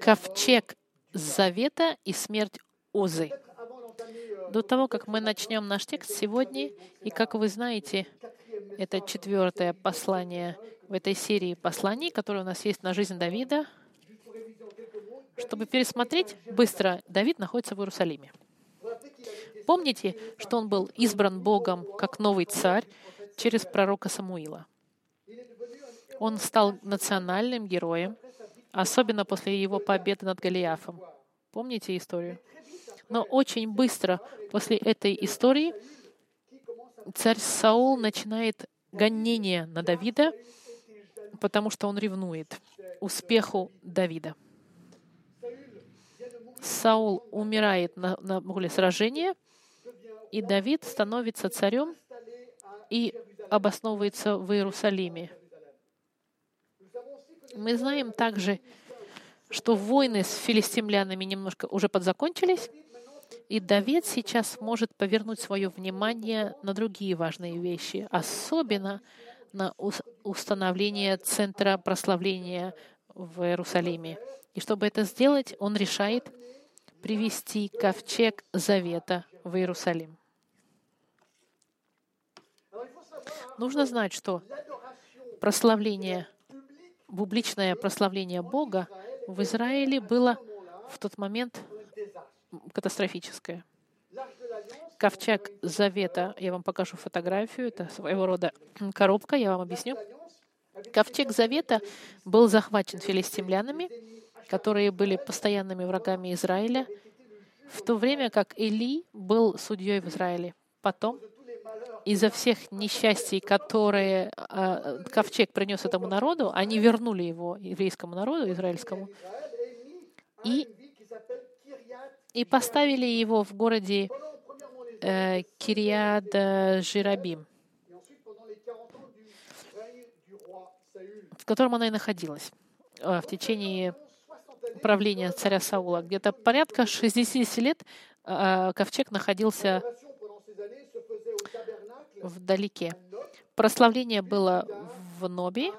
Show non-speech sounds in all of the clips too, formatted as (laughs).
ковчег Завета и смерть Озы. До того, как мы начнем наш текст сегодня, и как вы знаете, это четвертое послание в этой серии посланий, которое у нас есть на жизнь Давида. Чтобы пересмотреть быстро, Давид находится в Иерусалиме. Помните, что он был избран Богом как новый царь через пророка Самуила. Он стал национальным героем, особенно после его победы над Голиафом. Помните историю? Но очень быстро после этой истории царь Саул начинает гонение на Давида, потому что он ревнует успеху Давида. Саул умирает на, на поле сражения, и Давид становится царем и обосновывается в Иерусалиме. Мы знаем также, что войны с филистимлянами немножко уже подзакончились, и Давид сейчас может повернуть свое внимание на другие важные вещи, особенно на установление центра прославления в Иерусалиме. И чтобы это сделать, он решает привести ковчег Завета в Иерусалим. Нужно знать, что прославление, публичное прославление Бога в Израиле было в тот момент катастрофическое. Ковчег Завета, я вам покажу фотографию, это своего рода коробка, я вам объясню. Ковчег Завета был захвачен филистимлянами, которые были постоянными врагами Израиля, в то время как Или был судьей в Израиле. Потом из-за всех несчастий, которые э, ковчег принес этому народу, они вернули его еврейскому народу, израильскому, и, и поставили его в городе э, Кириад Жирабим, в котором она и находилась э, в течение правления царя Саула. Где-то порядка 60 лет э, ковчег находился вдалеке. Прославление было в Нобе,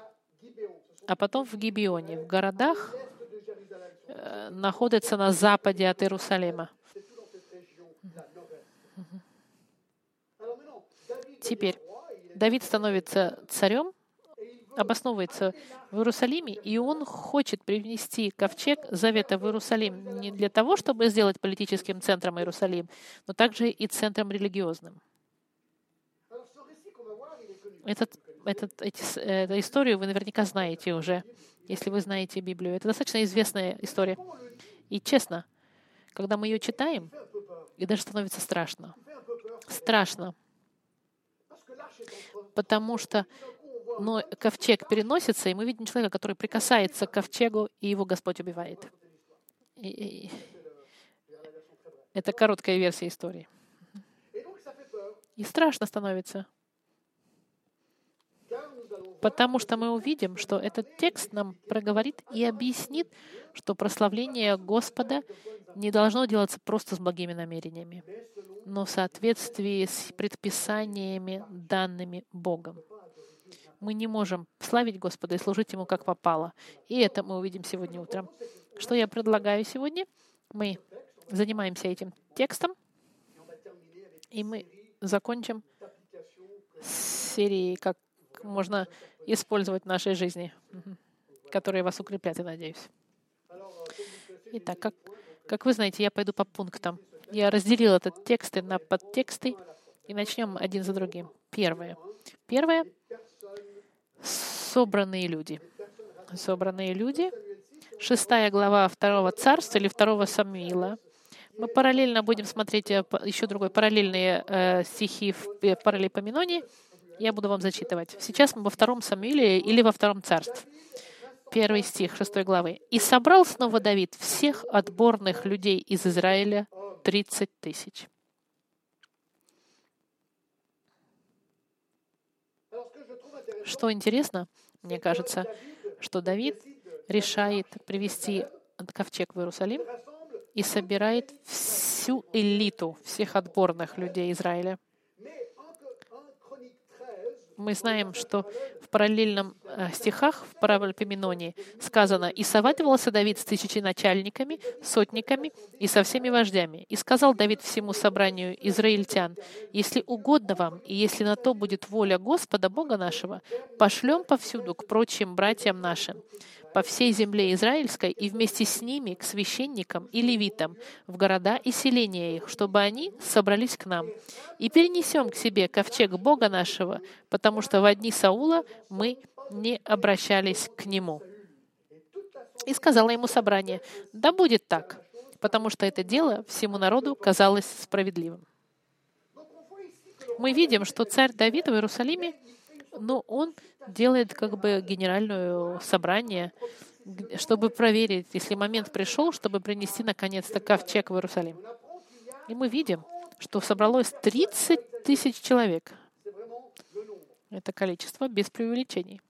а потом в Гибионе, в городах, э, находятся на западе от Иерусалима. Теперь Давид становится царем, обосновывается в Иерусалиме, и он хочет привнести ковчег Завета в Иерусалим не для того, чтобы сделать политическим центром Иерусалим, но также и центром религиозным. Этот, этот, эти, эту историю вы наверняка знаете уже, если вы знаете Библию. Это достаточно известная история. И честно, когда мы ее читаем, и даже становится страшно. Страшно. Потому что но ковчег переносится, и мы видим человека, который прикасается к ковчегу, и его Господь убивает. И, и, это короткая версия истории. И страшно становится. Потому что мы увидим, что этот текст нам проговорит и объяснит, что прославление Господа не должно делаться просто с благими намерениями, но в соответствии с предписаниями, данными Богом. Мы не можем славить Господа и служить Ему как попало. И это мы увидим сегодня утром. Что я предлагаю сегодня? Мы занимаемся этим текстом, и мы закончим с серией, можно использовать в нашей жизни, которые вас укрепят, я надеюсь. Итак, как, как вы знаете, я пойду по пунктам. Я разделил этот текст на подтексты, и начнем один за другим. Первое. Первое — собранные люди. Собранные люди. Шестая глава второго царства или второго Самуила. Мы параллельно будем смотреть э, еще другой параллельные э, стихи в э, параллелепоменоне. Я буду вам зачитывать. Сейчас мы во втором Самуиле или во втором царстве. Первый стих шестой главы. «И собрал снова Давид всех отборных людей из Израиля тридцать тысяч». Что интересно, мне кажется, что Давид решает привести ковчег в Иерусалим и собирает всю элиту всех отборных людей Израиля. Мы знаем, что в параллельном э, стихах в Паралипоменоне сказано, «И советовался Давид с тысячи начальниками, сотниками и со всеми вождями. И сказал Давид всему собранию израильтян, «Если угодно вам, и если на то будет воля Господа, Бога нашего, пошлем повсюду к прочим братьям нашим, по всей земле израильской и вместе с ними к священникам и левитам в города и селения их, чтобы они собрались к нам. И перенесем к себе ковчег Бога нашего, потому что в дни Саула мы не обращались к нему. И сказала ему собрание, да будет так, потому что это дело всему народу казалось справедливым. Мы видим, что царь Давид в Иерусалиме, но он делает как бы генеральное собрание, чтобы проверить, если момент пришел, чтобы принести наконец-то ковчег в Иерусалим. И мы видим, что собралось 30 тысяч человек. Это количество без преувеличений.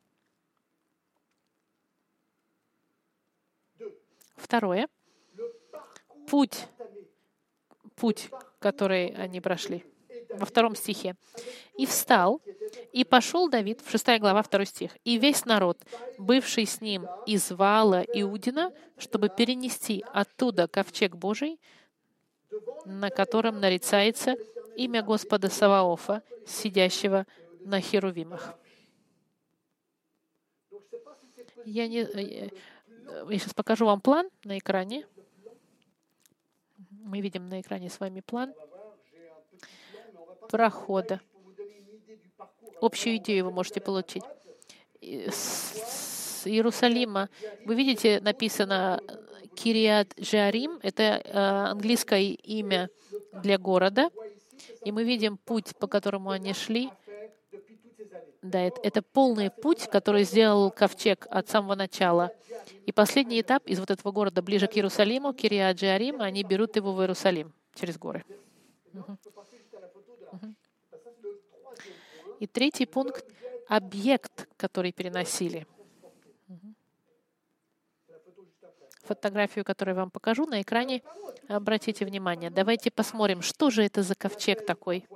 Второе. Путь, путь, который они прошли во втором стихе. «И встал, и пошел Давид», в 6 глава, 2 стих, «и весь народ, бывший с ним из Вала Иудина, чтобы перенести оттуда ковчег Божий, на котором нарицается имя Господа Саваофа, сидящего на херувимах». Я, не, э, я сейчас покажу вам план на экране. Мы видим на экране с вами план прохода. Общую идею вы можете получить. С Иерусалима, вы видите, написано Кириат Жарим, это э, английское имя для города, и мы видим путь, по которому они шли. Да, это, это полный путь, который сделал ковчег от самого начала. И последний этап из вот этого города ближе к Иерусалиму, Кириат Джарим, они берут его в Иерусалим через горы. Угу. И третий пункт — объект, который переносили. Фотографию, которую я вам покажу на экране, обратите внимание. Давайте посмотрим, что же это за ковчег такой.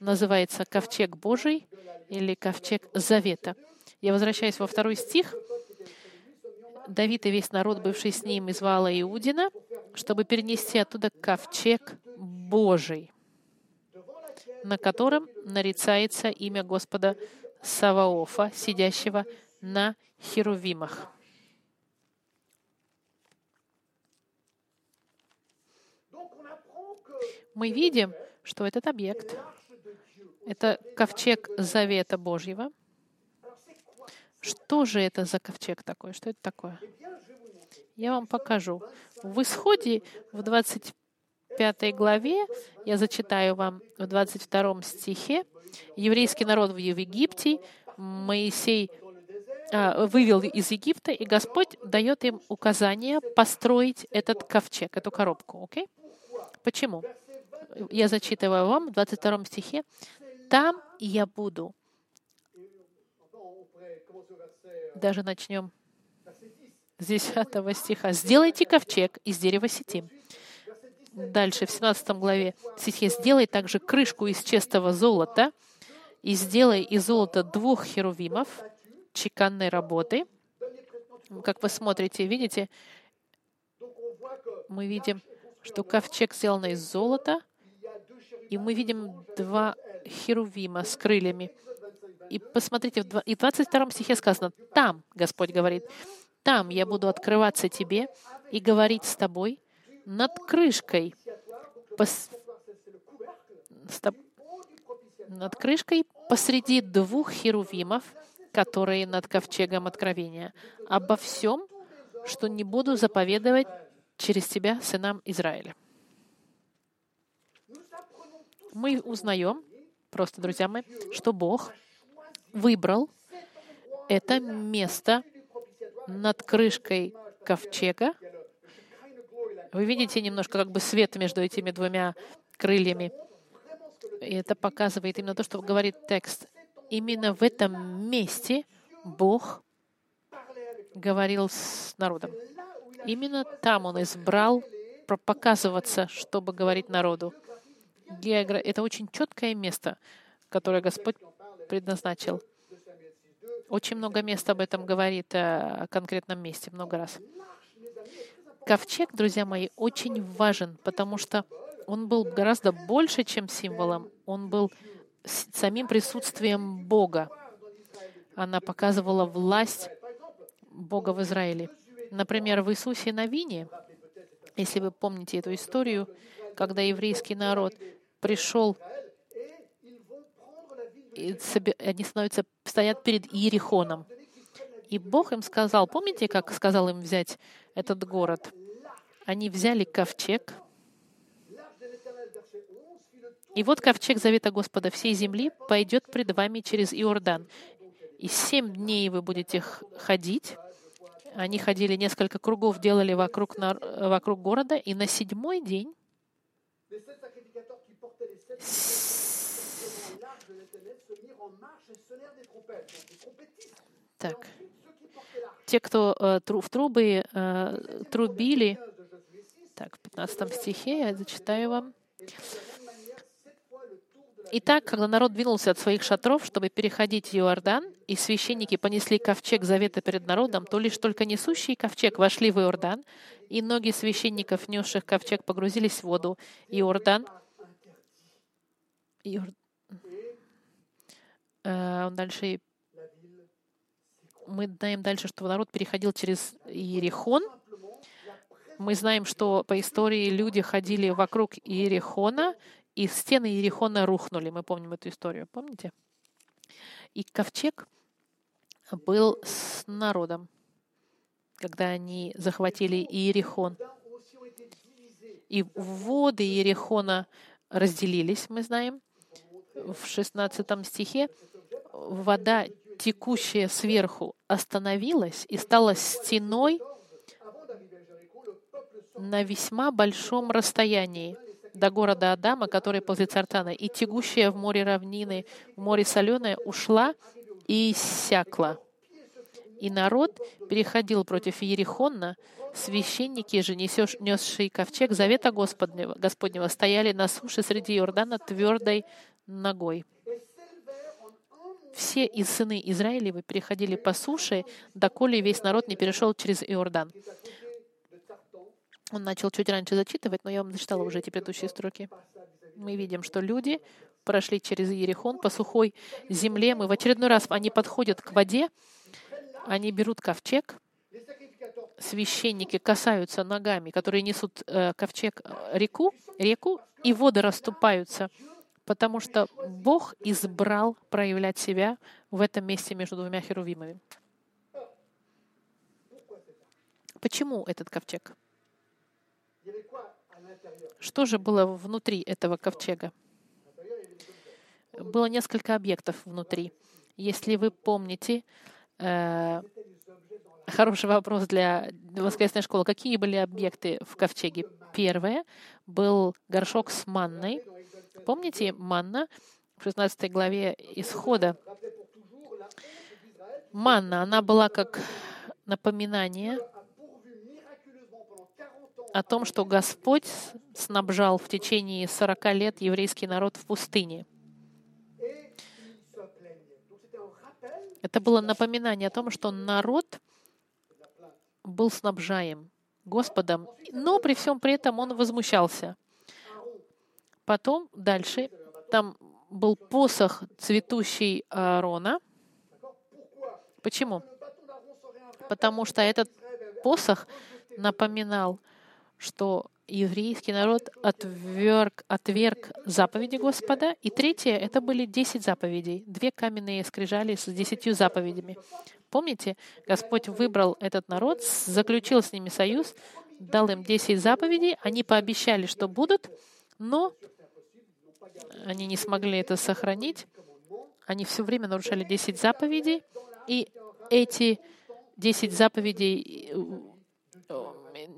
Называется ковчег Божий или ковчег Завета. Я возвращаюсь во второй стих. Давид и весь народ, бывший с ним, из Вала Иудина, чтобы перенести оттуда ковчег Божий на котором нарицается имя Господа Саваофа, сидящего на херувимах. Мы видим, что этот объект — это ковчег Завета Божьего. Что же это за ковчег такой? Что это такое? Я вам покажу. В Исходе в 20 пятой главе, я зачитаю вам в 22 стихе, еврейский народ в Египте, Моисей а, вывел из Египта, и Господь дает им указание построить этот ковчег, эту коробку. Okay? Почему? Я зачитываю вам в 22 стихе. «Там я буду». Даже начнем с 10 стиха. «Сделайте ковчег из дерева сетим, Дальше, в 17 главе стихе, «Сделай также крышку из чистого золота и сделай из золота двух херувимов чеканной работы». Как вы смотрите, видите, мы видим, что ковчег сделан из золота, и мы видим два херувима с крыльями. И посмотрите, и в 22 стихе сказано, «Там, Господь говорит, там я буду открываться тебе и говорить с тобой, над крышкой, пос... Стоп. над крышкой посреди двух херувимов, которые над ковчегом откровения, обо всем, что не буду заповедовать через тебя сынам Израиля. Мы узнаем, просто, друзья мои, что Бог выбрал это место над крышкой ковчега, вы видите немножко как бы свет между этими двумя крыльями. И это показывает именно то, что говорит текст. Именно в этом месте Бог говорил с народом. Именно там Он избрал показываться, чтобы говорить народу. Это очень четкое место, которое Господь предназначил. Очень много мест об этом говорит о конкретном месте, много раз. Ковчег, друзья мои, очень важен, потому что он был гораздо больше, чем символом. Он был самим присутствием Бога. Она показывала власть Бога в Израиле. Например, в Иисусе Новине, если вы помните эту историю, когда еврейский народ пришел, и они становятся, стоят перед Иерихоном. И Бог им сказал, помните, как сказал им взять этот город? Они взяли ковчег, и вот ковчег Завета Господа всей земли пойдет пред вами через Иордан. И семь дней вы будете ходить. Они ходили несколько кругов, делали вокруг, вокруг города, и на седьмой день так. Те, кто э, в трубы э, трубили, так, в 15 стихе я зачитаю вам. Итак, когда народ двинулся от своих шатров, чтобы переходить Иордан, и священники понесли ковчег завета перед народом, то лишь только несущие ковчег вошли в Иордан, и ноги священников, несших ковчег, погрузились в воду. Иордан Иор... Э, дальше мы знаем дальше, что народ переходил через Иерихон. Мы знаем, что по истории люди ходили вокруг Иерихона, и стены Иерихона рухнули. Мы помним эту историю, помните? И ковчег был с народом, когда они захватили Иерихон. И воды Иерихона разделились, мы знаем. В 16 стихе вода, текущая сверху, остановилась и стала стеной на весьма большом расстоянии до города Адама, который после Цартана, и тягущая в море равнины, в море соленое, ушла и иссякла. И народ переходил против Ерихонна, священники же, несшие ковчег завета Господнего, Господнего, стояли на суше среди Иордана твердой ногой. Все из сыны Израилевы переходили по суше, доколе весь народ не перешел через Иордан. Он начал чуть раньше зачитывать, но я вам зачитала уже эти предыдущие строки. Мы видим, что люди прошли через Ерехон по сухой земле. Мы в очередной раз, они подходят к воде, они берут ковчег, священники касаются ногами, которые несут э, ковчег э, реку, реку, и воды расступаются, потому что Бог избрал проявлять себя в этом месте между двумя херувимами. Почему этот ковчег? Что же было внутри этого ковчега? Было несколько объектов внутри. Если вы помните, э, хороший вопрос для воскресной школы. Какие были объекты в ковчеге? Первое был горшок с манной. Помните манна в 16 главе Исхода? Манна, она была как напоминание о том, что Господь снабжал в течение 40 лет еврейский народ в пустыне. Это было напоминание о том, что народ был снабжаем Господом, но при всем при этом он возмущался. Потом дальше там был посох цветущий Аарона. Почему? Потому что этот посох напоминал что еврейский народ отверг, отверг заповеди Господа. И третье — это были десять заповедей. Две каменные скрижали с десятью заповедями. Помните, Господь выбрал этот народ, заключил с ними союз, дал им десять заповедей, они пообещали, что будут, но они не смогли это сохранить. Они все время нарушали десять заповедей, и эти десять заповедей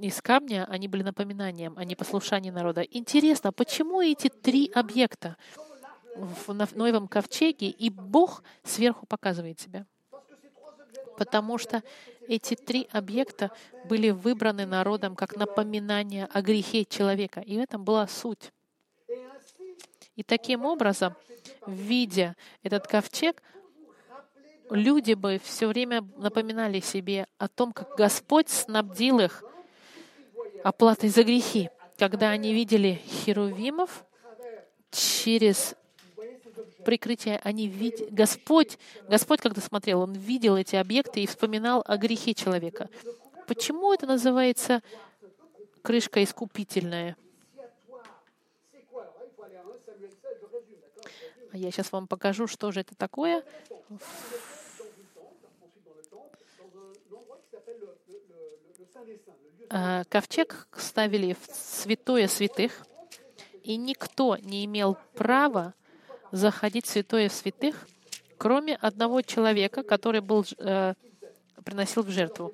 из камня, они были напоминанием о непослушании народа. Интересно, почему эти три объекта в Ноевом ковчеге, и Бог сверху показывает себя? Потому что эти три объекта были выбраны народом как напоминание о грехе человека. И в этом была суть. И таким образом, видя этот ковчег, люди бы все время напоминали себе о том, как Господь снабдил их оплатой за грехи. Когда они видели херувимов, через прикрытие они видели... Господь, Господь, когда смотрел, Он видел эти объекты и вспоминал о грехе человека. Почему это называется крышка искупительная? А я сейчас вам покажу, что же это такое. А, ковчег ставили в святое святых, и никто не имел права заходить в святое святых, кроме одного человека, который был, э, приносил в жертву.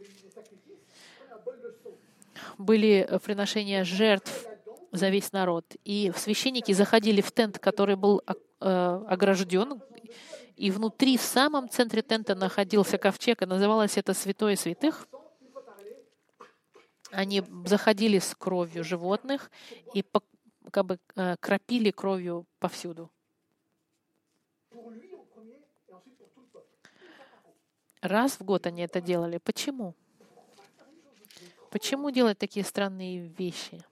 Были приношения жертв за весь народ. И священники заходили в тент, который был э, огражден, и внутри, в самом центре тента находился ковчег, и называлось это «Святое святых». Они заходили с кровью животных и как бы э, кропили кровью повсюду. Раз в год они это делали. Почему? Почему делать такие странные вещи?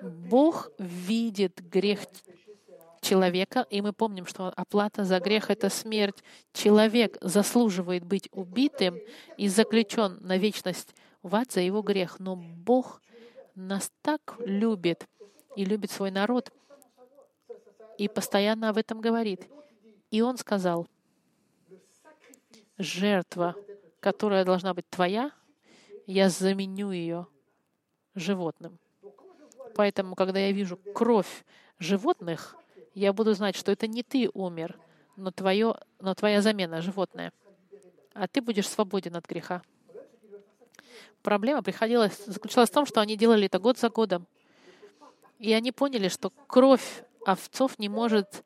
Бог видит грех человека, и мы помним, что оплата за грех — это смерть. Человек заслуживает быть убитым и заключен на вечность в ад за его грех. Но Бог нас так любит и любит свой народ, и постоянно об этом говорит. И Он сказал, жертва, которая должна быть твоя, я заменю ее животным. Поэтому, когда я вижу кровь животных, я буду знать, что это не ты умер, но, твое, но твоя замена — животное. А ты будешь свободен от греха. Проблема приходилась, заключалась в том, что они делали это год за годом. И они поняли, что кровь овцов не может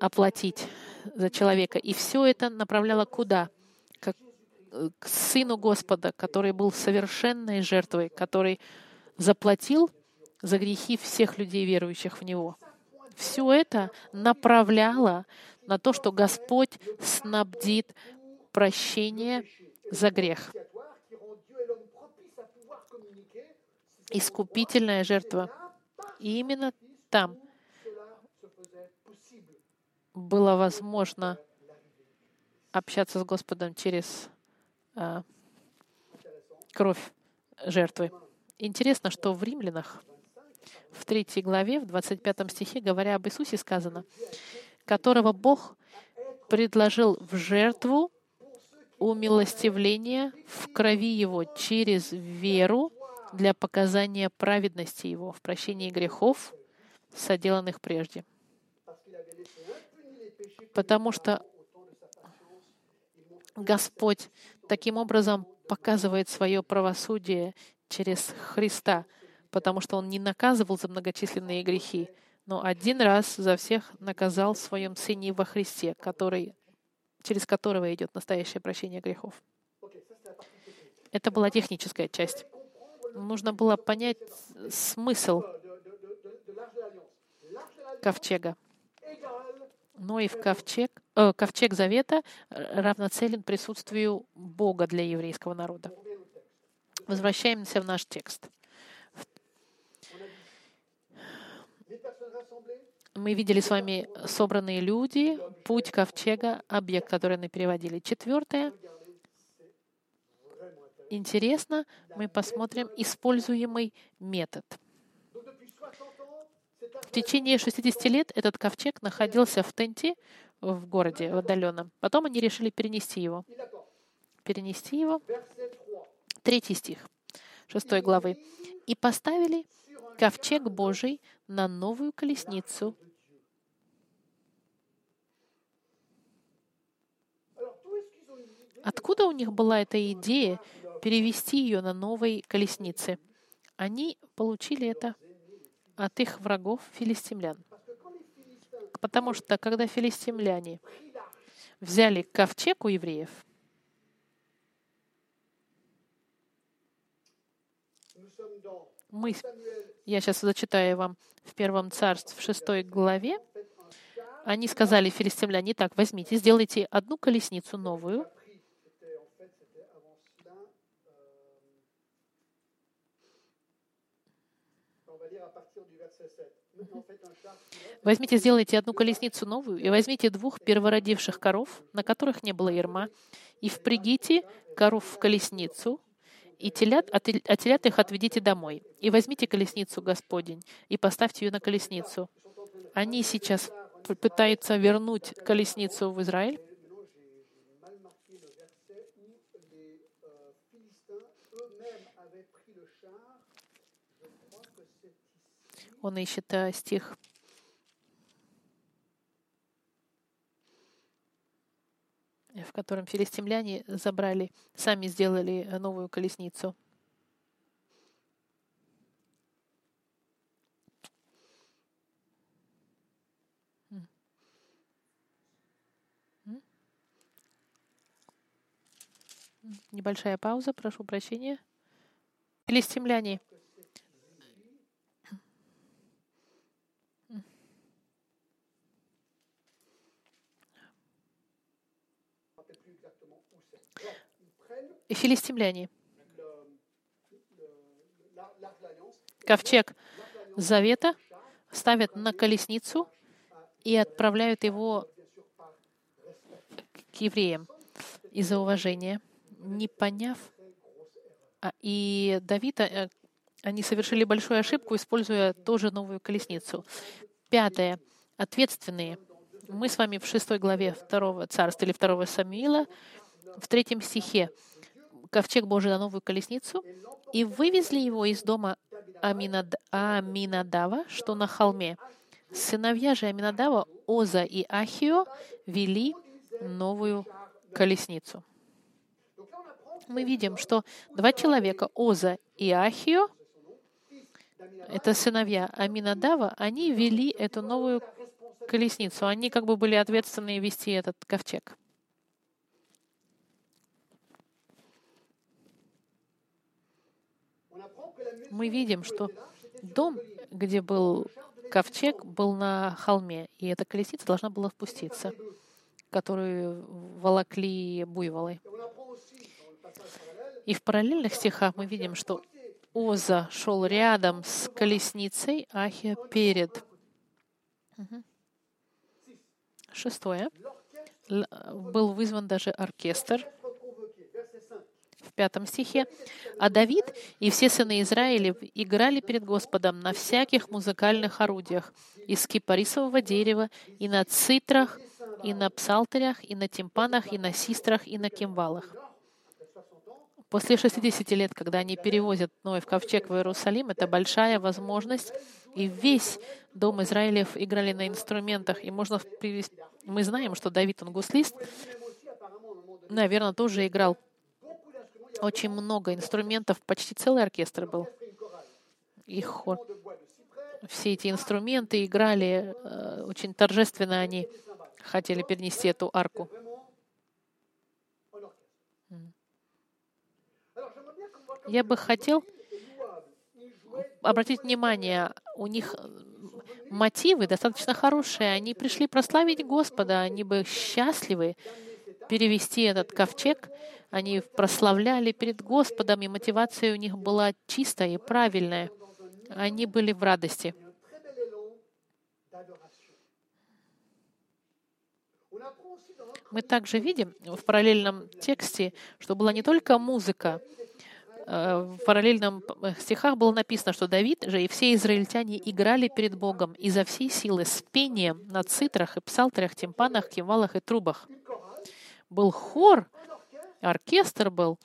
оплатить за человека. И все это направляло куда? Как э, к Сыну Господа, который был совершенной жертвой, который заплатил за грехи всех людей, верующих в Него. Все это направляло на то, что Господь снабдит прощение за грех. Искупительная жертва. И именно там было возможно общаться с Господом через э, кровь жертвы. Интересно, что в римлянах в третьей главе, в 25 стихе, говоря об Иисусе, сказано, которого Бог предложил в жертву умилостивления в крови Его через веру для показания праведности Его в прощении грехов, соделанных прежде. Потому что Господь таким образом показывает свое правосудие через Христа, потому что Он не наказывал за многочисленные грехи, но один раз за всех наказал в Своем Сыне во Христе, который, через которого идет настоящее прощение грехов. Это была техническая часть. Нужно было понять смысл ковчега. Но и в ковчег, э, ковчег Завета равноцелен присутствию Бога для еврейского народа. Возвращаемся в наш текст. Мы видели с вами собранные люди, путь ковчега, объект, который мы переводили. Четвертое. Интересно, мы посмотрим используемый метод. В течение 60 лет этот ковчег находился в тенте в городе, в отдаленном. Потом они решили перенести его. Перенести его. Третий стих, шестой главы. «И поставили ковчег Божий на новую колесницу Откуда у них была эта идея перевести ее на новой колеснице? Они получили это от их врагов филистимлян. Потому что когда филистимляне взяли ковчег у евреев, мы Я сейчас зачитаю вам в первом царстве, в шестой главе. Они сказали филистимляне, так, возьмите, сделайте одну колесницу новую, Возьмите, сделайте одну колесницу новую, и возьмите двух первородивших коров, на которых не было ерма, и впрягите коров в колесницу, и телят, а телят их отведите домой. И возьмите колесницу Господень, и поставьте ее на колесницу. Они сейчас пытаются вернуть колесницу в Израиль. Он ищет э, стих. В котором филистимляне забрали, сами сделали э, новую колесницу. Небольшая пауза, прошу прощения. Филистимляне филистимляне. Ковчег Завета ставят на колесницу и отправляют его к евреям из-за уважения, не поняв. А, и Давида, э, они совершили большую ошибку, используя тоже новую колесницу. Пятое. Ответственные. Мы с вами в шестой главе второго царства или второго Самуила, в третьем стихе ковчег Божий на новую колесницу и вывезли его из дома Аминад... Аминадава, что на холме. Сыновья же Аминадава, Оза и Ахио, вели новую колесницу. Мы видим, что два человека, Оза и Ахио, это сыновья Аминадава, они вели эту новую колесницу. Они как бы были ответственны вести этот ковчег. Мы видим, что дом, где был ковчег, был на холме, и эта колесница должна была спуститься, которую волокли буйволы. И в параллельных стихах мы видим, что Оза шел рядом с колесницей, Ахия перед. Шестое. Был вызван даже оркестр пятом стихе. «А Давид и все сыны Израиля играли перед Господом на всяких музыкальных орудиях из кипарисового дерева, и на цитрах, и на псалтерях, и на тимпанах, и на систрах, и на кимвалах». После 60 лет, когда они перевозят Ной в ковчег в Иерусалим, это большая возможность, и весь дом Израилев играли на инструментах. И можно привести... Мы знаем, что Давид, он гуслист, наверное, тоже играл очень много инструментов, почти целый оркестр был. И хор. Все эти инструменты играли, э, очень торжественно они хотели перенести эту арку. Я бы хотел обратить внимание, у них мотивы достаточно хорошие. Они пришли прославить Господа, они бы счастливы перевести этот ковчег они прославляли перед Господом, и мотивация у них была чистая и правильная. Они были в радости. Мы также видим в параллельном тексте, что была не только музыка, э, в параллельном стихах было написано, что Давид же и все израильтяне играли перед Богом изо всей силы с пением на цитрах и псалтерах, тимпанах, кимвалах и трубах. Был хор, оркестр был,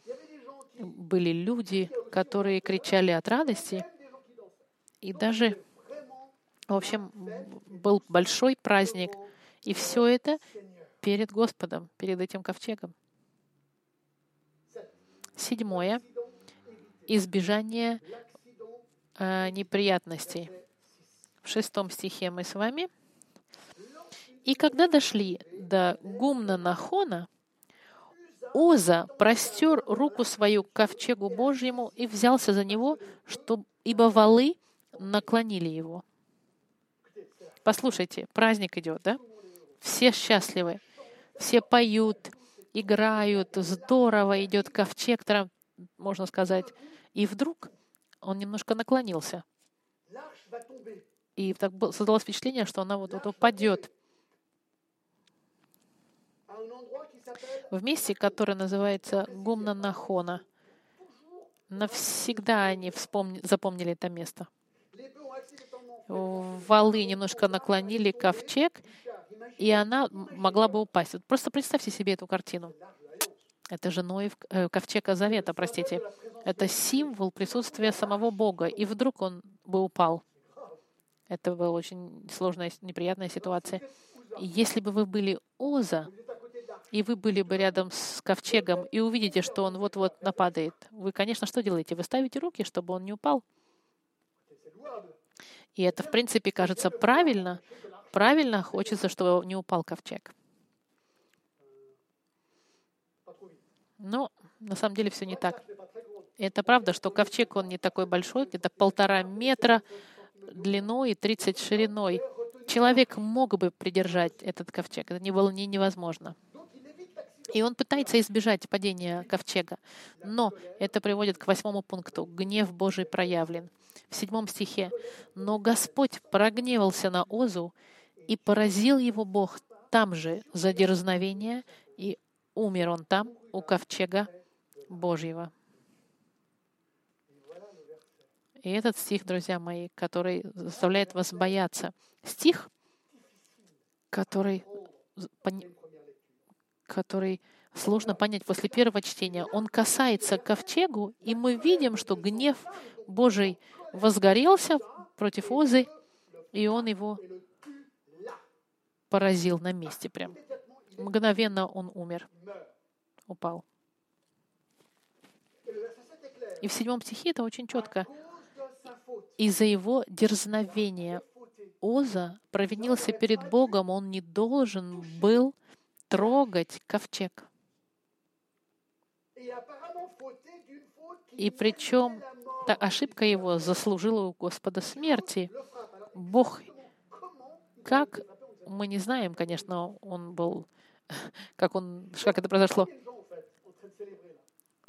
были люди, которые кричали от радости. И даже, в общем, был большой праздник. И все это перед Господом, перед этим ковчегом. Седьмое. Избежание э, неприятностей. В шестом стихе мы с вами. И когда дошли до гумна Нахона, Оза простер руку свою к ковчегу Божьему и взялся за него, что, ибо валы наклонили его. Послушайте, праздник идет, да? Все счастливы, все поют, играют, здорово идет ковчег, можно сказать. И вдруг он немножко наклонился. И так создалось впечатление, что она вот, вот упадет. В месте, которое называется Гумна Нахона. Навсегда они вспомни, запомнили это место. Валы немножко наклонили ковчег, и она могла бы упасть. Вот просто представьте себе эту картину. Это же Ноев, э, ковчега Завета, простите. Это символ присутствия самого Бога. И вдруг он бы упал. Это была очень сложная, неприятная ситуация. Если бы вы были Оза, и вы были бы рядом с ковчегом, и увидите, что он вот-вот нападает, вы, конечно, что делаете? Вы ставите руки, чтобы он не упал. И это, в принципе, кажется правильно. Правильно хочется, чтобы не упал ковчег. Но на самом деле все не так. Это правда, что ковчег, он не такой большой, где-то полтора метра длиной и 30 шириной. Человек мог бы придержать этот ковчег. Это не было не невозможно. И он пытается избежать падения ковчега. Но это приводит к восьмому пункту. Гнев Божий проявлен. В седьмом стихе. «Но Господь прогневался на Озу, и поразил его Бог там же за дерзновение, и умер он там, у ковчега Божьего. И этот стих, друзья мои, который заставляет вас бояться. Стих, который, который сложно понять после первого чтения. Он касается ковчегу, и мы видим, что гнев Божий возгорелся против Озы, и он его поразил на месте прям. Мгновенно он умер упал. И в седьмом стихе это очень четко. Из-за его дерзновения Оза провинился перед Богом, он не должен был трогать ковчег. И причем та ошибка его заслужила у Господа смерти. Бог, как мы не знаем, конечно, он был, (laughs) как он, как это произошло.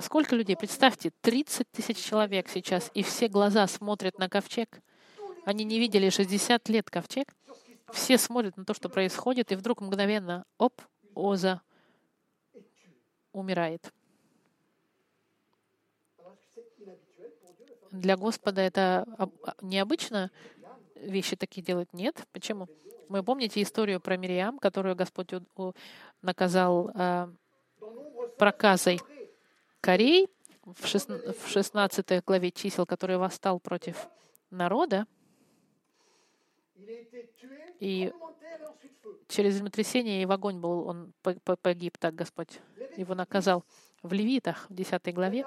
Сколько людей? Представьте, 30 тысяч человек сейчас, и все глаза смотрят на ковчег. Они не видели 60 лет ковчег. Все смотрят на то, что происходит, и вдруг мгновенно, оп, Оза умирает. Для Господа это необычно вещи такие делать? Нет. Почему? Мы помните историю про Мириам, которую Господь наказал э, проказой Корей в 16 главе чисел, который восстал против народа, и через землетрясение и в огонь был, он погиб, так Господь его наказал. В Левитах, в 10 главе,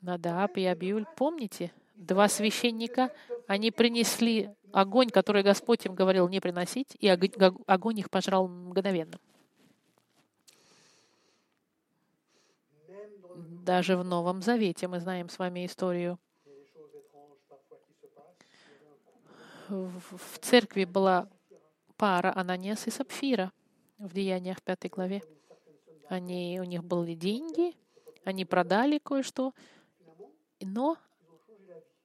Надаб и Абиуль, помните, два священника, они принесли огонь, который Господь им говорил не приносить, и огонь их пожрал мгновенно. Даже в Новом Завете мы знаем с вами историю. В церкви была пара Ананиас и Сапфира в Деяниях 5 главе. Они, у них были деньги, они продали кое-что, но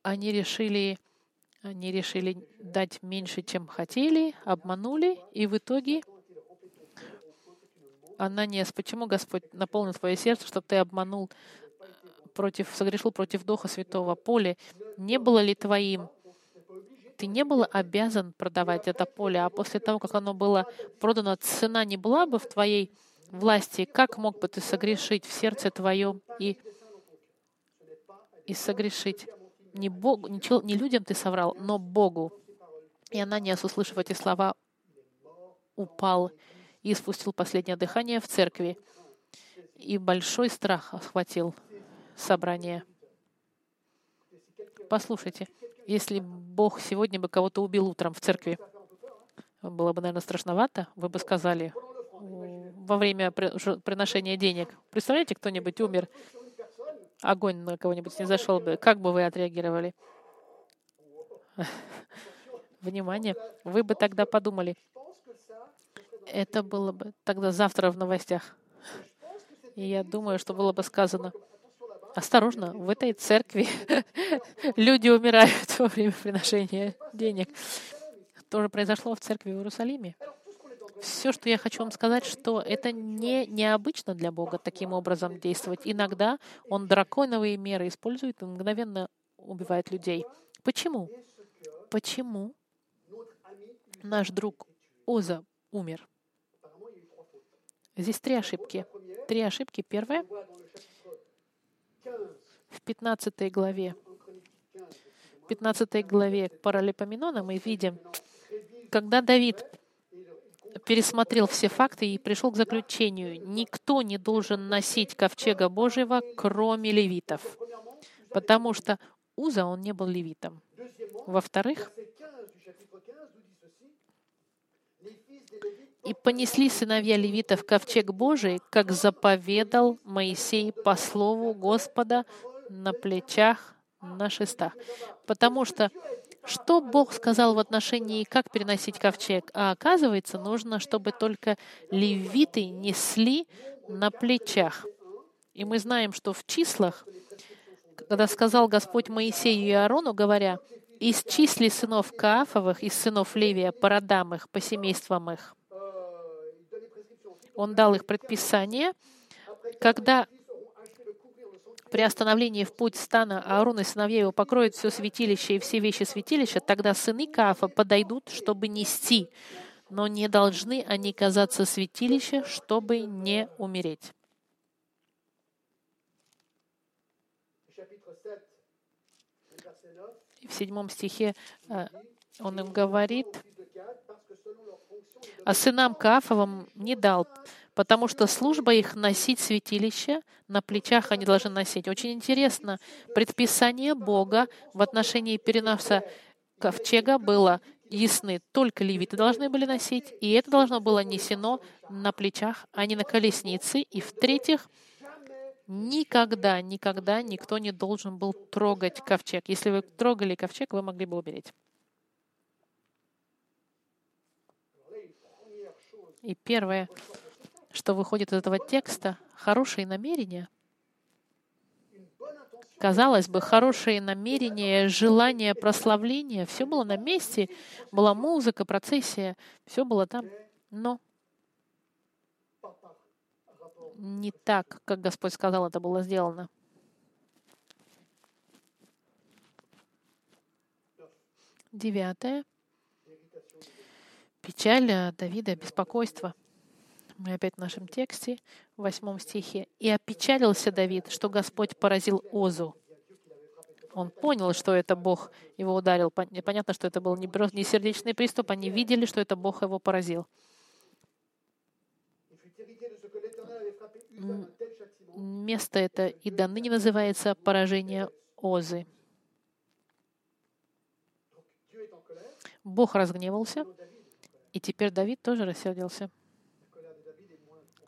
они решили, они решили дать меньше, чем хотели, обманули, и в итоге Ананиас, почему Господь наполнил твое сердце, чтобы ты обманул э, против, согрешил против Духа Святого поле? Не было ли твоим? Ты не был обязан продавать это поле, а после того, как оно было продано, цена не была бы в твоей власти. Как мог бы ты согрешить в сердце твоем и, и согрешить? Не, Богу, не, не людям ты соврал, но Богу. И Ананиас, услышав эти слова, упал и спустил последнее дыхание в церкви. И большой страх охватил собрание. Послушайте, если Бог сегодня бы кого-то убил утром в церкви, было бы, наверное, страшновато, вы бы сказали во время приношения денег. Представляете, кто-нибудь умер, огонь на кого-нибудь не зашел бы, как бы вы отреагировали? (laughs) Внимание, вы бы тогда подумали, это было бы тогда завтра в новостях. И я думаю, что было бы сказано, осторожно, в этой церкви (laughs) люди умирают (laughs) во время приношения денег. То же произошло в церкви в Иерусалиме. Все, что я хочу вам сказать, что это не необычно для Бога таким образом действовать. Иногда Он драконовые меры использует и мгновенно убивает людей. Почему? Почему наш друг Оза умер? Здесь три ошибки. Три ошибки. Первая в 15 главе. В 15 главе Паралипоменона мы видим, когда Давид пересмотрел все факты и пришел к заключению, никто не должен носить ковчега Божьего, кроме левитов, потому что Уза, он не был левитом. Во-вторых, и понесли сыновья левитов ковчег Божий, как заповедал Моисей по слову Господа на плечах, на шестах. Потому что что Бог сказал в отношении, как переносить ковчег? А оказывается, нужно, чтобы только левиты несли на плечах. И мы знаем, что в числах, когда сказал Господь Моисею и Аарону, говоря, «Исчисли сынов Каафовых из сынов Левия по родам их, по семействам их». Он дал их предписание, когда при остановлении в путь стана Аарон и сыновья его покроют все святилище и все вещи святилища, тогда сыны Каафа подойдут, чтобы нести, но не должны они казаться святилища, чтобы не умереть. В седьмом стихе э, он им говорит, а сынам Каафовым не дал, потому что служба их носить святилище, на плечах они должны носить. Очень интересно, предписание Бога в отношении переноса ковчега было ясны. Только левиты должны были носить, и это должно было несено на плечах, а не на колеснице. И в-третьих, никогда, никогда никто не должен был трогать ковчег. Если вы трогали ковчег, вы могли бы умереть. И первое, что выходит из этого текста, хорошие намерения. Казалось бы, хорошие намерения, желание прославления, все было на месте, была музыка, процессия, все было там. Но не так, как Господь сказал, это было сделано. Девятое. Печаль Давида, беспокойство. Мы опять в нашем тексте, в восьмом стихе. «И опечалился Давид, что Господь поразил Озу». Он понял, что это Бог его ударил. Понятно, что это был не сердечный приступ, они видели, что это Бог его поразил. Место это и до ныне называется поражение Озы. Бог разгневался, и теперь Давид тоже рассердился.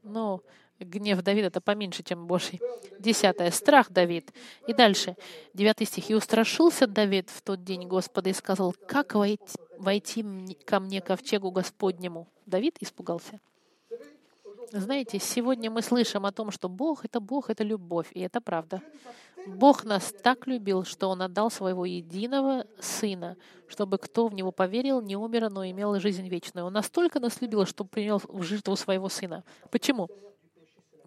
Но гнев Давида это поменьше, чем Божий. Десятое. Страх Давид. И дальше. Девятый стих. «И устрашился Давид в тот день Господа и сказал, как войти, войти ко мне ковчегу Господнему?» Давид испугался. Знаете, сегодня мы слышим о том, что Бог — это Бог, это любовь, и это правда. Бог нас так любил, что Он отдал Своего единого Сына, чтобы кто в Него поверил, не умер, но имел жизнь вечную. Он настолько нас любил, что принял в жертву Своего Сына. Почему?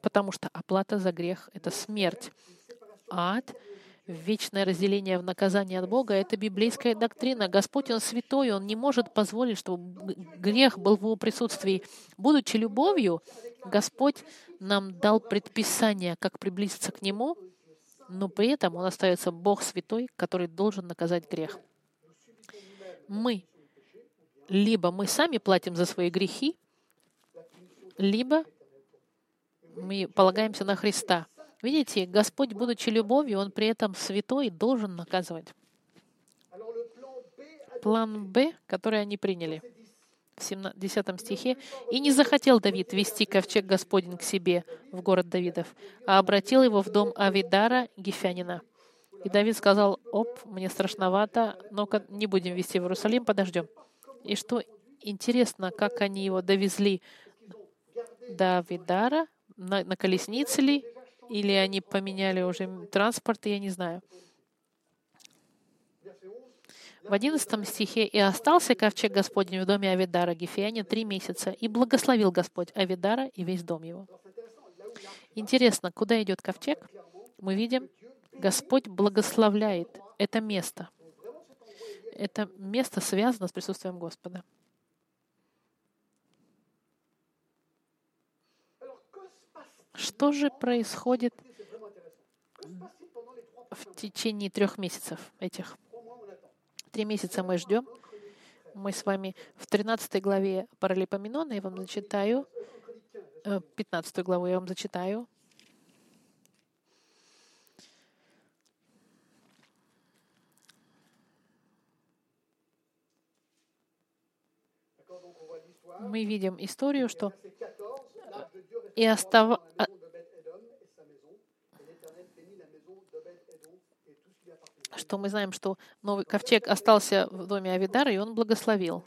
Потому что оплата за грех — это смерть. Ад Вечное разделение в наказании от Бога — это библейская доктрина. Господь, Он святой, Он не может позволить, чтобы грех был в Его присутствии. Будучи любовью, Господь нам дал предписание, как приблизиться к Нему, но при этом Он остается Бог святой, который должен наказать грех. Мы либо мы сами платим за свои грехи, либо мы полагаемся на Христа. Видите, Господь, будучи любовью, Он при этом святой, должен наказывать. План Б, который они приняли в 10 стихе, «И не захотел Давид вести ковчег Господень к себе в город Давидов, а обратил его в дом Авидара Гефянина». И Давид сказал, оп, мне страшновато, но-ка не будем вести в Иерусалим, подождем. И что интересно, как они его довезли до Видара, на, на колеснице ли, или они поменяли уже транспорт, я не знаю. В одиннадцатом стихе «И остался ковчег Господень в доме Авидара Гефиане три месяца, и благословил Господь Авидара и весь дом его». Интересно, куда идет ковчег? Мы видим, Господь благословляет это место. Это место связано с присутствием Господа. Что же происходит в течение трех месяцев этих? Три месяца мы ждем. Мы с вами в 13 главе Паралипоменона, я вам зачитаю, 15 э, главу я вам зачитаю. Мы видим историю, что и остав... А что мы знаем, что новый ковчег остался в доме Авидара, и он благословил.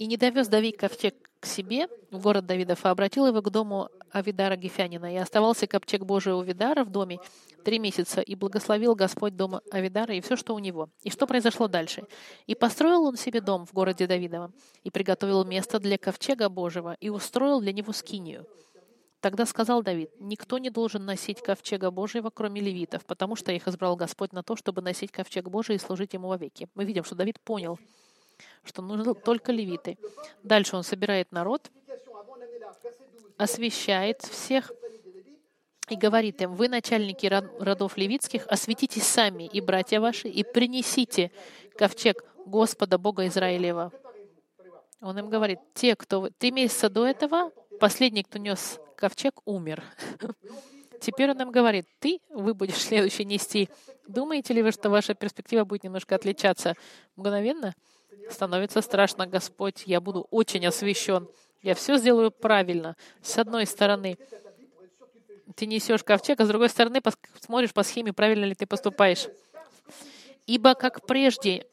И не довез Давид ковчег к себе, в город Давидов, а обратил его к дому Авидара Гефянина. И оставался ковчег Божий у Видара в доме три месяца, и благословил Господь дом Авидара и все, что у него. И что произошло дальше? И построил он себе дом в городе Давидова, и приготовил место для ковчега Божьего, и устроил для него скинию. Тогда сказал Давид, никто не должен носить ковчега Божьего, кроме левитов, потому что их избрал Господь на то, чтобы носить ковчег Божий и служить ему вовеки. Мы видим, что Давид понял, что нужны только левиты. Дальше он собирает народ, освещает всех и говорит им, вы, начальники родов левитских, осветитесь сами и братья ваши, и принесите ковчег Господа Бога Израилева. Он им говорит, те, кто... Три месяца до этого последний, кто нес ковчег, умер. (laughs) Теперь он им говорит, ты, вы будешь следующий нести. Думаете ли вы, что ваша перспектива будет немножко отличаться мгновенно? Становится страшно, Господь, я буду очень освящен. Я все сделаю правильно. С одной стороны, ты несешь ковчег, а с другой стороны, смотришь по схеме, правильно ли ты поступаешь. Ибо как прежде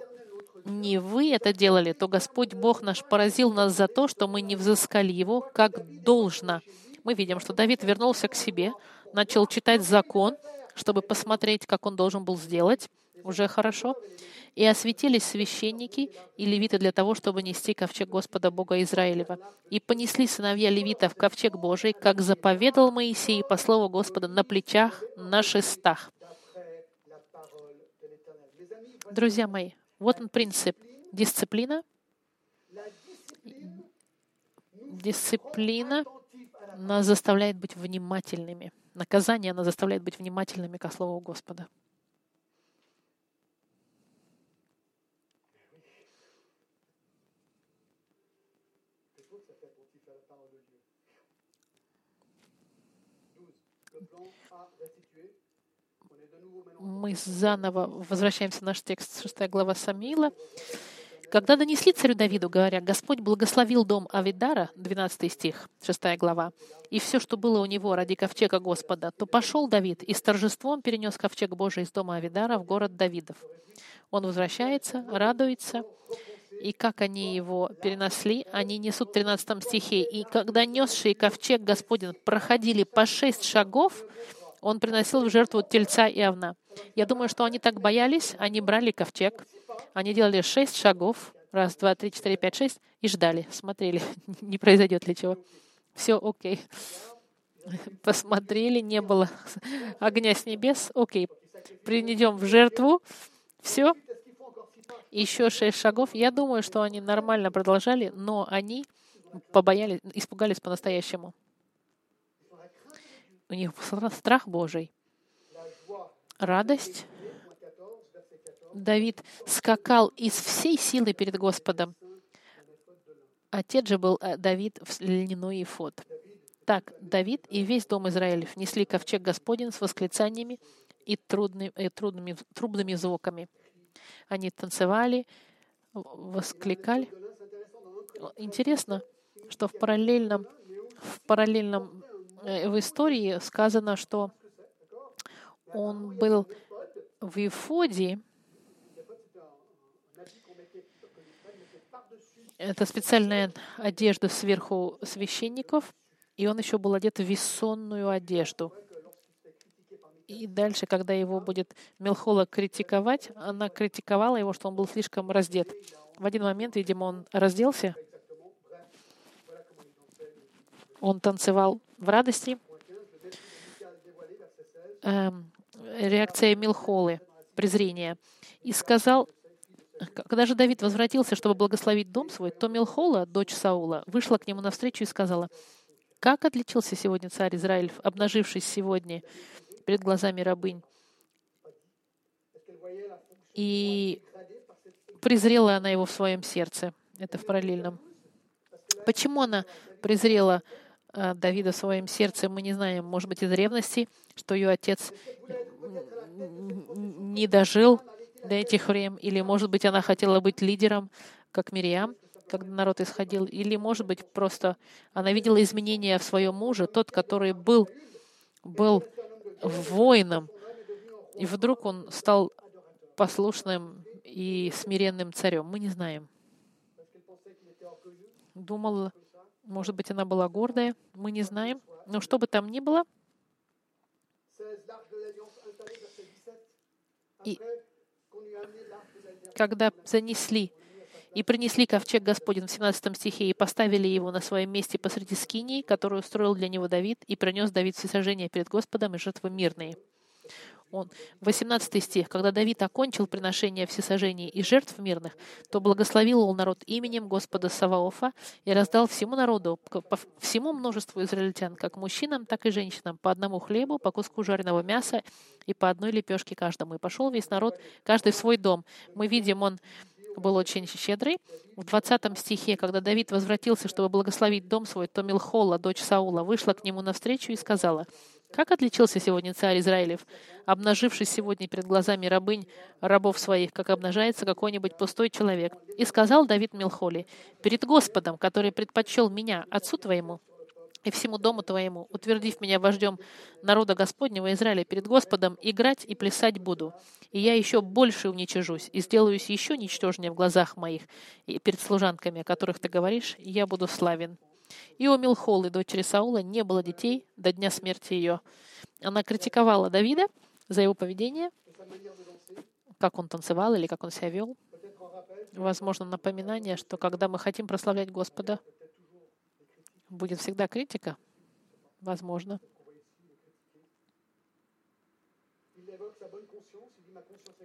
не вы это делали, то Господь Бог наш поразил нас за то, что мы не взыскали Его как должно. Мы видим, что Давид вернулся к себе, начал читать закон, чтобы посмотреть, как он должен был сделать. Уже хорошо. И осветились священники и левиты для того, чтобы нести ковчег Господа Бога Израилева. И понесли сыновья левитов ковчег Божий, как заповедал Моисей по слову Господа, на плечах, на шестах. Друзья мои, вот он принцип. Дисциплина. Дисциплина нас заставляет быть внимательными. Наказание нас заставляет быть внимательными ко Слову Господа. Мы заново возвращаемся в наш текст, 6 глава Самила. Когда донесли царю Давиду, говоря, «Господь благословил дом Авидара», 12 стих, 6 глава, «и все, что было у него ради ковчега Господа, то пошел Давид и с торжеством перенес ковчег Божий из дома Авидара в город Давидов». Он возвращается, радуется, и как они его перенесли, они несут в 13 стихе. «И когда несшие ковчег Господень проходили по шесть шагов, он приносил в жертву тельца и овна». Я думаю, что они так боялись, они брали ковчег, они делали шесть шагов, раз, два, три, четыре, пять, шесть, и ждали, смотрели, (laughs) не произойдет ли чего. Все окей. (laughs) Посмотрели, не было (laughs) огня с небес, окей. Принесем в жертву, все, еще шесть шагов. Я думаю, что они нормально продолжали, но они побоялись, испугались по-настоящему. У них страх Божий, радость. Давид скакал из всей силы перед Господом. Отец же был э, Давид в льняной ефод. Так, Давид и весь дом Израилев несли ковчег Господень с восклицаниями и трудными, и трудными, трубными звуками. Они танцевали, воскликали. Интересно, что в параллельном В параллельном э, в истории сказано, что он был в Ефоде. Это специальная одежда сверху священников, и он еще был одет в весонную одежду. И дальше, когда его будет Мелхола критиковать, она критиковала его, что он был слишком раздет. В один момент, видимо, он разделся, он танцевал в радости. Эм, реакция Милхолы, презрение. И сказал, когда же Давид возвратился, чтобы благословить дом свой, то Милхола, дочь Саула, вышла к нему навстречу и сказала, «Как отличился сегодня царь Израиль, обнажившись сегодня перед глазами рабынь?» И презрела она его в своем сердце. Это в параллельном. Почему она презрела Давида в своем сердце, мы не знаем. Может быть, из ревности, что ее отец не дожил до этих времен, или, может быть, она хотела быть лидером, как Мириам, когда народ исходил, или, может быть, просто она видела изменения в своем муже, тот, который был, был воином, и вдруг он стал послушным и смиренным царем. Мы не знаем. Думала, может быть, она была гордая, мы не знаем. Но что бы там ни было, и когда занесли и принесли ковчег Господень в 17 стихе и поставили его на своем месте посреди скинии, которую устроил для него Давид, и принес Давид всесожжение перед Господом и жертвы мирные он, 18 стих, когда Давид окончил приношение всесожжений и жертв мирных, то благословил он народ именем Господа Саваофа и раздал всему народу, всему множеству израильтян, как мужчинам, так и женщинам, по одному хлебу, по куску жареного мяса и по одной лепешке каждому. И пошел весь народ, каждый в свой дом. Мы видим, он был очень щедрый. В 20 стихе, когда Давид возвратился, чтобы благословить дом свой, то Милхола, дочь Саула, вышла к нему навстречу и сказала, как отличился сегодня царь Израилев, обнажившись сегодня перед глазами рабынь, рабов своих, как обнажается какой-нибудь пустой человек? И сказал Давид Милхоли, «Перед Господом, который предпочел меня, отцу твоему, и всему дому твоему, утвердив меня вождем народа Господнего Израиля перед Господом, играть и плясать буду. И я еще больше уничижусь, и сделаюсь еще ничтожнее в глазах моих, и перед служанками, о которых ты говоришь, я буду славен. И у Милхолы, дочери Саула, не было детей до дня смерти ее. Она критиковала Давида за его поведение, как он танцевал или как он себя вел. Возможно, напоминание, что когда мы хотим прославлять Господа, будет всегда критика. Возможно.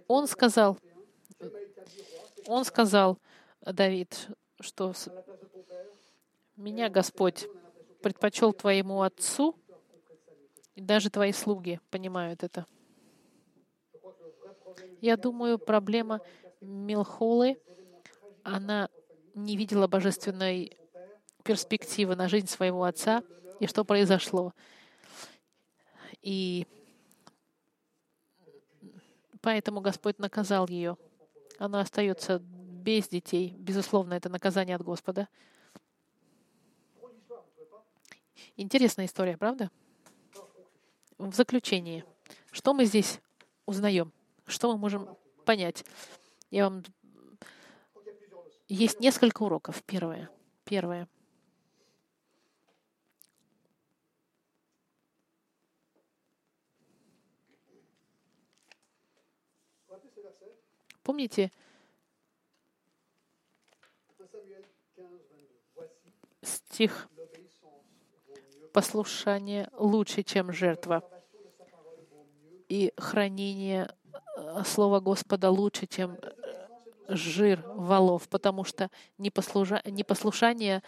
Он сказал, он сказал, Давид, что меня Господь предпочел твоему отцу, и даже твои слуги понимают это. Я думаю, проблема Милхолы, она не видела божественной перспективы на жизнь своего отца и что произошло. И поэтому Господь наказал ее. Она остается без детей. Безусловно, это наказание от Господа. Интересная история, правда? В заключении, что мы здесь узнаем? Что мы можем понять? Я вам... Есть несколько уроков. Первое. Первое. Помните стих послушание лучше, чем жертва. И хранение э, Слова Господа лучше, чем э, жир валов, потому что непослушание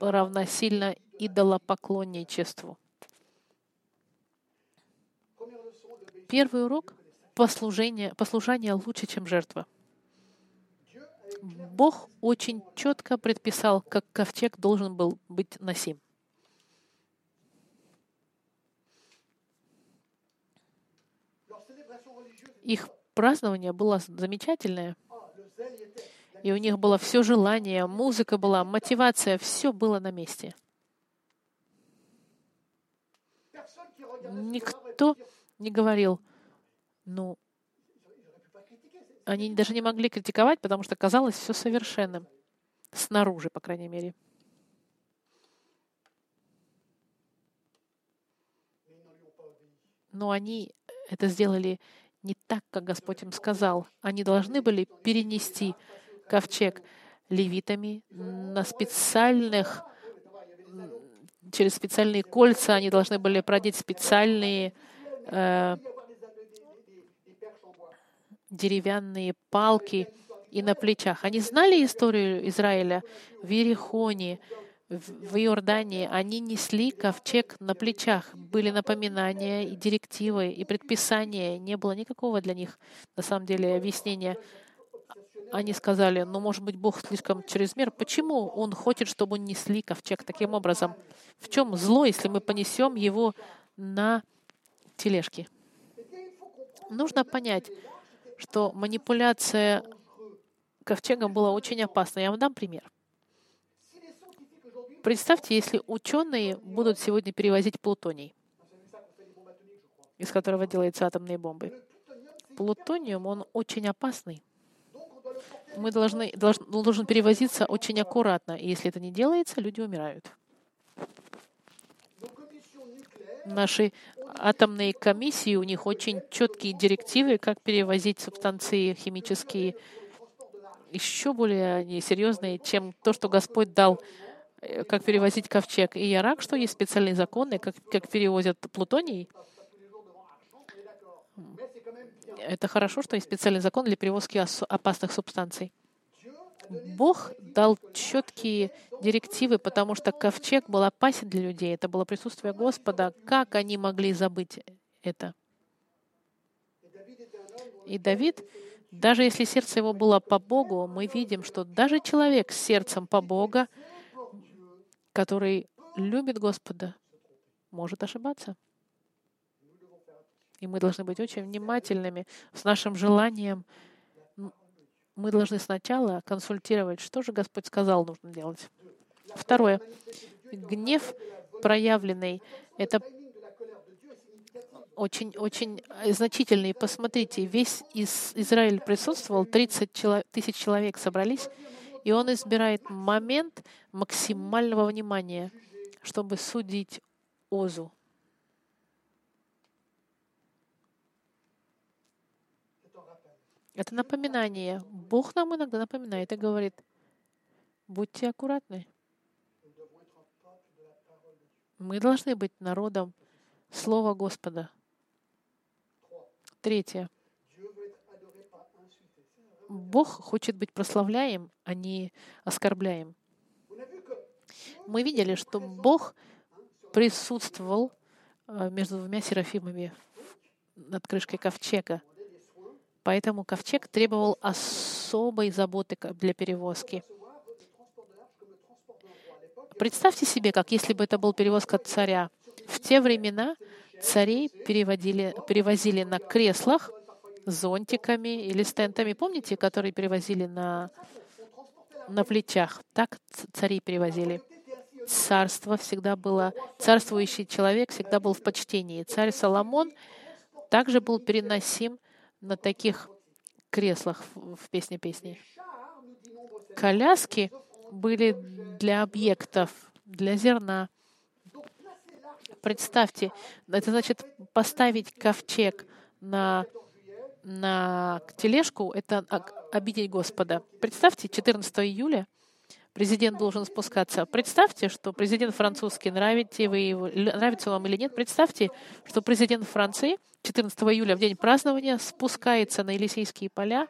равносильно идолопоклонничеству. Первый урок — послушание, послушание лучше, чем жертва. Бог очень четко предписал, как ковчег должен был быть носим. Их празднование было замечательное. И у них было все желание, музыка была, мотивация, все было на месте. Никто не говорил, ну, они даже не могли критиковать, потому что казалось все совершенным. Снаружи, по крайней мере. Но они это сделали не так, как Господь им сказал. Они должны были перенести ковчег левитами на специальных, через специальные кольца, они должны были продеть специальные э, деревянные палки и на плечах. Они знали историю Израиля в Ерехоне, в Иордании. Они несли ковчег на плечах. Были напоминания и директивы, и предписания. Не было никакого для них, на самом деле, объяснения. Они сказали, ну, может быть, Бог слишком чрезмер. Почему Он хочет, чтобы несли ковчег таким образом? В чем зло, если мы понесем его на тележке? Нужно понять, что манипуляция ковчегом была очень опасна. Я вам дам пример. Представьте, если ученые будут сегодня перевозить плутоний, из которого делаются атомные бомбы. Плутониум, он очень опасный. Мы должны, должен, он должен перевозиться очень аккуратно. И если это не делается, люди умирают. Наши атомные комиссии, у них очень четкие директивы, как перевозить субстанции химические, еще более серьезные, чем то, что Господь дал, как перевозить ковчег. И я рад, что есть специальные законы, как, как перевозят плутоний. Это хорошо, что есть специальный закон для перевозки опасных субстанций. Бог дал четкие директивы, потому что ковчег был опасен для людей. Это было присутствие Господа. Как они могли забыть это? И Давид, даже если сердце его было по Богу, мы видим, что даже человек с сердцем по Бога, который любит Господа, может ошибаться. И мы должны быть очень внимательными с нашим желанием мы должны сначала консультировать, что же Господь сказал нужно делать. Второе. Гнев проявленный — это очень, очень значительный. Посмотрите, весь из Израиль присутствовал, 30 тысяч человек собрались, и он избирает момент максимального внимания, чтобы судить Озу. Это напоминание. Бог нам иногда напоминает и говорит, будьте аккуратны. Мы должны быть народом Слова Господа. Третье. Бог хочет быть прославляем, а не оскорбляем. Мы видели, что Бог присутствовал э, между двумя серафимами над крышкой ковчега. Поэтому ковчег требовал особой заботы для перевозки. Представьте себе, как если бы это был перевозка царя. В те времена царей переводили, перевозили на креслах зонтиками или стентами, помните, которые перевозили на, на плечах? Так царей перевозили. Царство всегда было, царствующий человек всегда был в почтении. Царь Соломон также был переносим на таких креслах в песне песни. Коляски были для объектов, для зерна. Представьте, это значит поставить ковчег на, на тележку, это обидеть Господа. Представьте, 14 июля президент должен спускаться. Представьте, что президент французский, нравится, вы его, нравится вам или нет, представьте, что президент Франции 14 июля, в день празднования, спускается на Елисейские поля,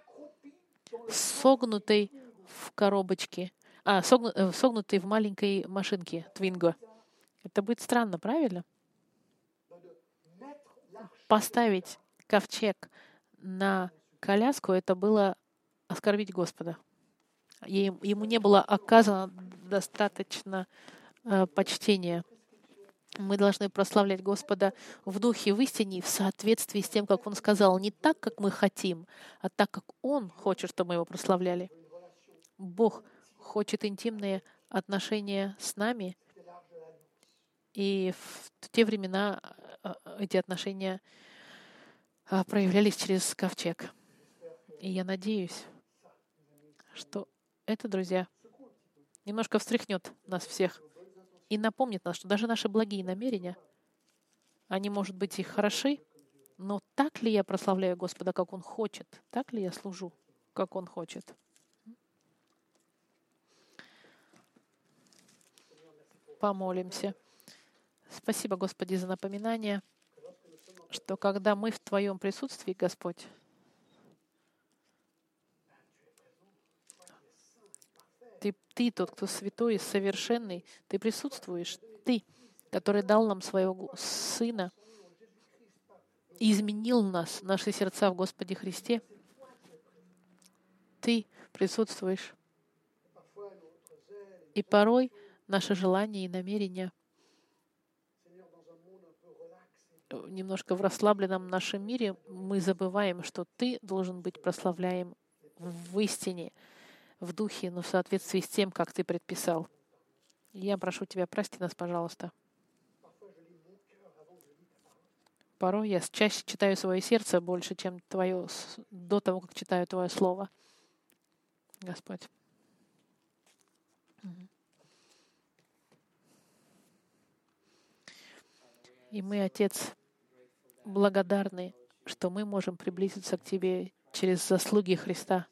согнутый в коробочке, а, согну, э, согнутый в маленькой машинке Твинго. Это будет странно, правильно? Поставить ковчег на коляску, это было оскорбить Господа ему не было оказано достаточно э, почтения. Мы должны прославлять Господа в духе, в истине, в соответствии с тем, как Он сказал, не так, как мы хотим, а так, как Он хочет, чтобы мы Его прославляли. Бог хочет интимные отношения с нами, И в те времена э, э, эти отношения проявлялись через ковчег. И я надеюсь, что это, друзья, немножко встряхнет нас всех и напомнит нас, что даже наши благие намерения, они, может быть, и хороши, но так ли я прославляю Господа, как Он хочет? Так ли я служу, как Он хочет? Помолимся. Спасибо, Господи, за напоминание, что когда мы в Твоем присутствии, Господь, ты, ты тот, кто святой и совершенный, ты присутствуешь, ты, который дал нам своего Сына и изменил нас, наши сердца в Господе Христе, ты присутствуешь. И порой наши желания и намерения немножко в расслабленном нашем мире мы забываем, что ты должен быть прославляем в истине, в духе, но в соответствии с тем, как ты предписал. Я прошу тебя, прости нас, пожалуйста. Порой я чаще читаю свое сердце больше, чем твое, до того, как читаю Твое Слово. Господь. И мы, Отец, благодарны, что мы можем приблизиться к Тебе через заслуги Христа.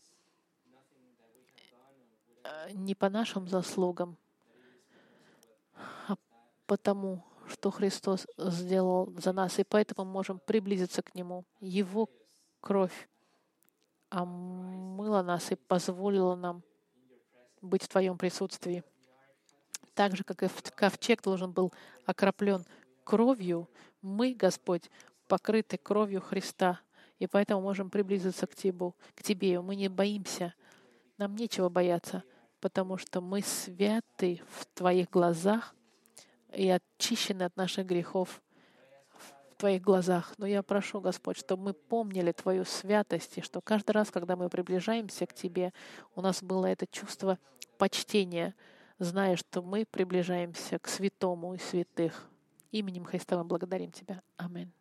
Не по нашим заслугам, а потому, что Христос сделал за нас, и поэтому можем приблизиться к Нему. Его кровь омыла нас и позволила нам быть в Твоем присутствии. Так же, как и ковчег должен был окроплен кровью, мы, Господь, покрыты кровью Христа, и поэтому можем приблизиться к Тебе. К тебе. Мы не боимся, нам нечего бояться, потому что мы святы в Твоих глазах и очищены от наших грехов в Твоих глазах. Но я прошу, Господь, чтобы мы помнили Твою святость, и что каждый раз, когда мы приближаемся к Тебе, у нас было это чувство почтения, зная, что мы приближаемся к святому и святых. Именем Христа мы благодарим Тебя. Аминь.